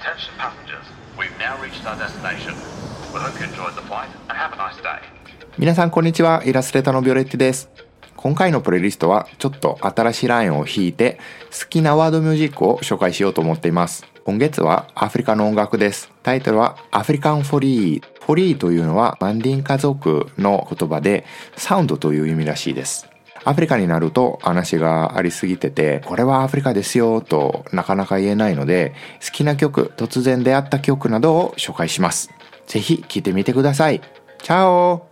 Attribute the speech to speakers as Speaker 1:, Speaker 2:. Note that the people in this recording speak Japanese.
Speaker 1: Attention passengers, we've now reached our destination. We hope you enjoyed the flight and have a nice day.
Speaker 2: 皆さんこんにちは。イラストレーターのビオレッティです。今回のプレイリストはちょっと新しいラインを引いて好きなワードミュージックを紹介しようと思っています。今月はアフリカの音楽です。タイトルはアフリカンフォリーフォリーというのはマンディン家族の言葉でサウンドという意味らしいです。アフリカになると話がありすぎてて、これはアフリカですよとなかなか言えないので、好きな曲、突然出会った曲などを紹介します。ぜひ聴いてみてください。チャオ